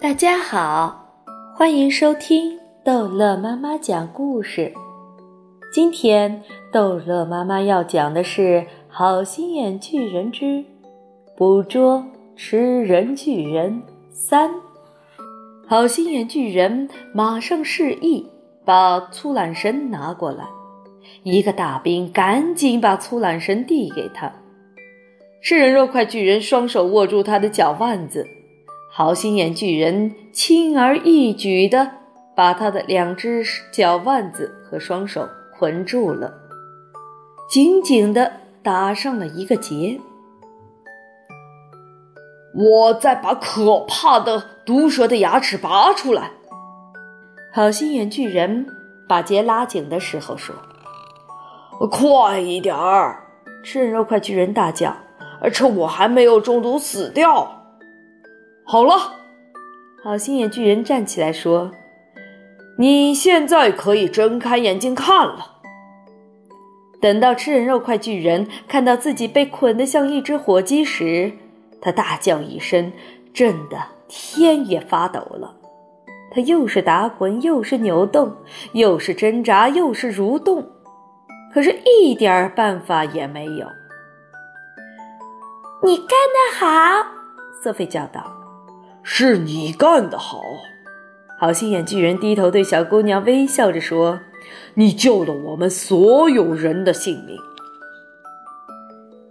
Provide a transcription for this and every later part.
大家好，欢迎收听逗乐妈妈讲故事。今天逗乐妈妈要讲的是《好心眼巨人之捕捉吃人巨人三》。好心眼巨人马上示意把粗懒绳拿过来，一个大兵赶紧把粗懒绳递给他。吃人肉块巨人双手握住他的脚腕子。好心眼巨人轻而易举地把他的两只脚腕子和双手捆住了，紧紧地打上了一个结。我再把可怕的毒蛇的牙齿拔出来。好心眼巨人把结拉紧的时候说：“快一点儿！”吃人肉块巨人大叫：“趁我还没有中毒死掉。”好了，好心眼巨人站起来说：“你现在可以睁开眼睛看了。”等到吃人肉块巨人看到自己被捆得像一只火鸡时，他大叫一声，震得天也发抖了。他又是打滚，又是扭动，又是挣扎，又是蠕动，可是一点办法也没有。你干得好，瑟菲叫道。是你干得好，好心眼巨人低头对小姑娘微笑着说：“你救了我们所有人的性命，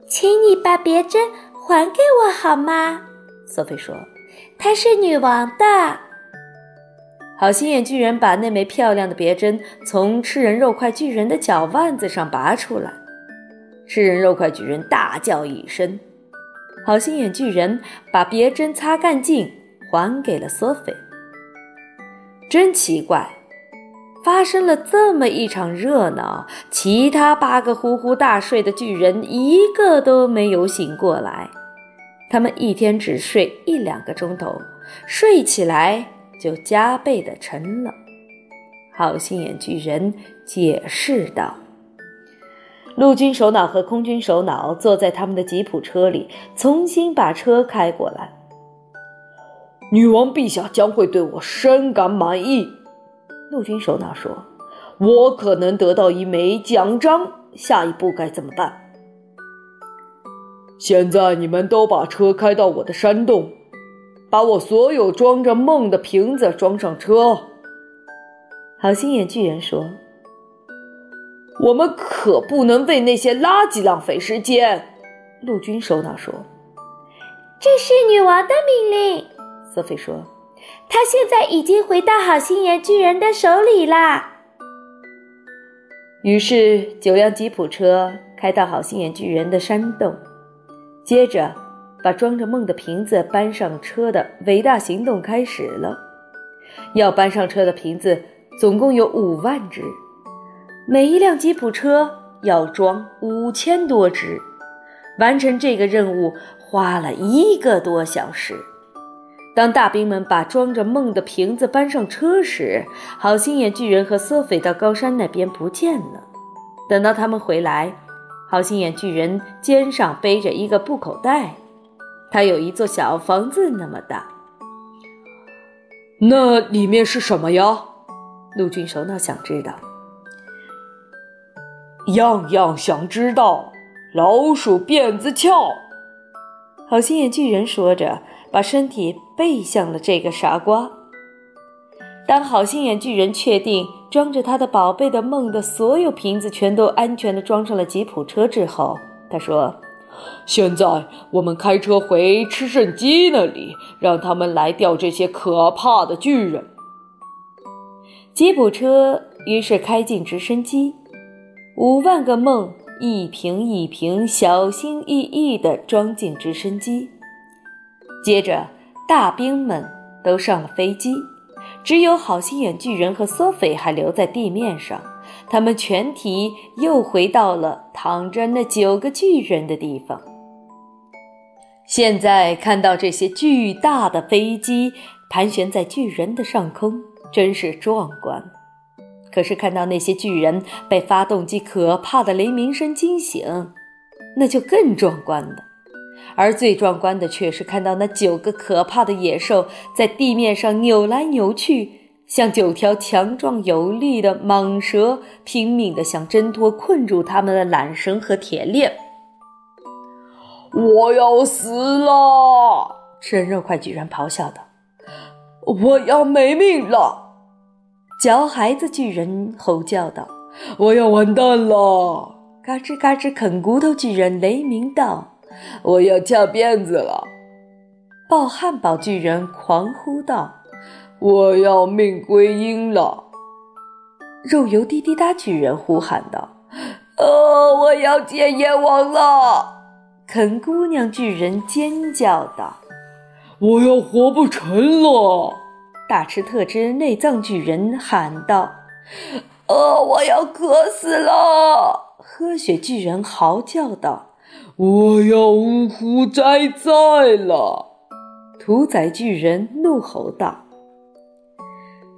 请你把别针还给我好吗？”索菲说：“她是女王的。”好心眼巨人把那枚漂亮的别针从吃人肉块巨人的脚腕子上拔出来，吃人肉块巨人大叫一声，好心眼巨人把别针擦干净。还给了索菲。真奇怪，发生了这么一场热闹，其他八个呼呼大睡的巨人一个都没有醒过来。他们一天只睡一两个钟头，睡起来就加倍的沉了。好心眼巨人解释道：“陆军首脑和空军首脑坐在他们的吉普车里，重新把车开过来。”女王陛下将会对我深感满意，陆军首脑说：“我可能得到一枚奖章。下一步该怎么办？”现在你们都把车开到我的山洞，把我所有装着梦的瓶子装上车。好心眼巨人说：“我们可不能为那些垃圾浪费时间。”陆军首脑说：“这是女王的命令。”瑟菲说：“他现在已经回到好心眼巨人的手里啦。”于是，九辆吉普车开到好心眼巨人的山洞，接着把装着梦的瓶子搬上车的伟大行动开始了。要搬上车的瓶子总共有五万只，每一辆吉普车要装五千多只。完成这个任务花了一个多小时。当大兵们把装着梦的瓶子搬上车时，好心眼巨人和索菲到高山那边不见了。等到他们回来，好心眼巨人肩上背着一个布口袋，它有一座小房子那么大。那里面是什么呀？陆军首脑想知道。样样想知道。老鼠辫子翘。好心眼巨人说着。把身体背向了这个傻瓜。当好心眼巨人确定装着他的宝贝的梦的所有瓶子全都安全地装上了吉普车之后，他说：“现在我们开车回吃圣鸡那里，让他们来钓这些可怕的巨人。”吉普车于是开进直升机，五万个梦一瓶一瓶小心翼翼地装进直升机。接着，大兵们都上了飞机，只有好心眼巨人和索菲还留在地面上。他们全体又回到了躺着那九个巨人的地方。现在看到这些巨大的飞机盘旋在巨人的上空，真是壮观。可是看到那些巨人被发动机可怕的雷鸣声惊醒，那就更壮观了。而最壮观的却是看到那九个可怕的野兽在地面上扭来扭去，像九条强壮有力的蟒蛇，拼命地想挣脱困住他们的缆绳和铁链。我要死了！吃人肉块巨人咆哮道：“我要没命了！”脚孩子巨人吼叫道：“我要完蛋了！”嘎吱嘎吱啃骨头巨人雷鸣道：“我要翘辫子了！”抱汉堡巨人狂呼道：“我要命归阴了！”肉油滴滴答巨人呼喊道：“呃，我要见阎王了！”啃姑娘巨人尖叫道：“我要活不成了！”大吃特吃内脏巨人喊道：“呃，我要渴死了！”喝血巨人嚎叫道：“我要呜呼哉哉了！”屠宰巨人怒吼道：“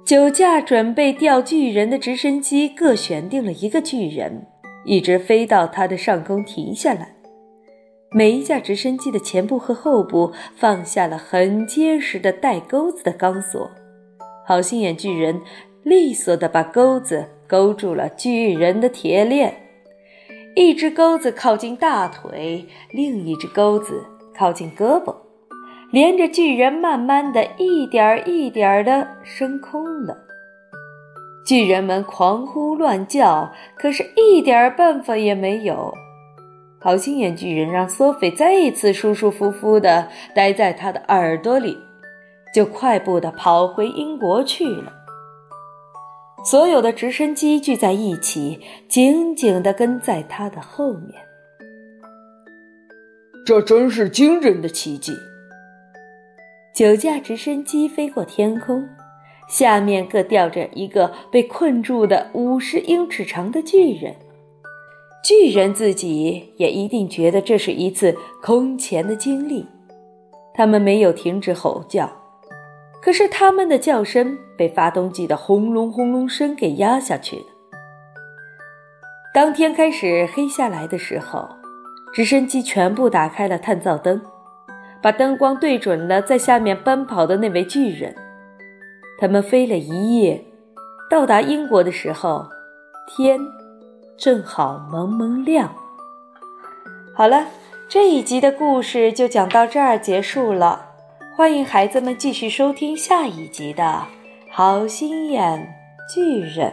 九架准备吊巨人的直升机各选定了一个巨人，一直飞到他的上空停下来。每一架直升机的前部和后部放下了很结实的带钩子的钢索。好心眼巨人利索地把钩子勾住了巨人的铁链。”一只钩子靠近大腿，另一只钩子靠近胳膊，连着巨人慢慢的一点儿一点儿的升空了。巨人们狂呼乱叫，可是一点儿办法也没有。好心眼巨人让索菲再一次舒舒服服的待在他的耳朵里，就快步的跑回英国去了。所有的直升机聚在一起，紧紧地跟在他的后面。这真是惊人的奇迹！九架直升机飞过天空，下面各吊着一个被困住的五十英尺长的巨人。巨人自己也一定觉得这是一次空前的经历。他们没有停止吼叫。可是他们的叫声被发动机的轰隆轰隆声给压下去了。当天开始黑下来的时候，直升机全部打开了探照灯，把灯光对准了在下面奔跑的那位巨人。他们飞了一夜，到达英国的时候，天正好蒙蒙亮。好了，这一集的故事就讲到这儿结束了。欢迎孩子们继续收听下一集的《好心眼巨人》。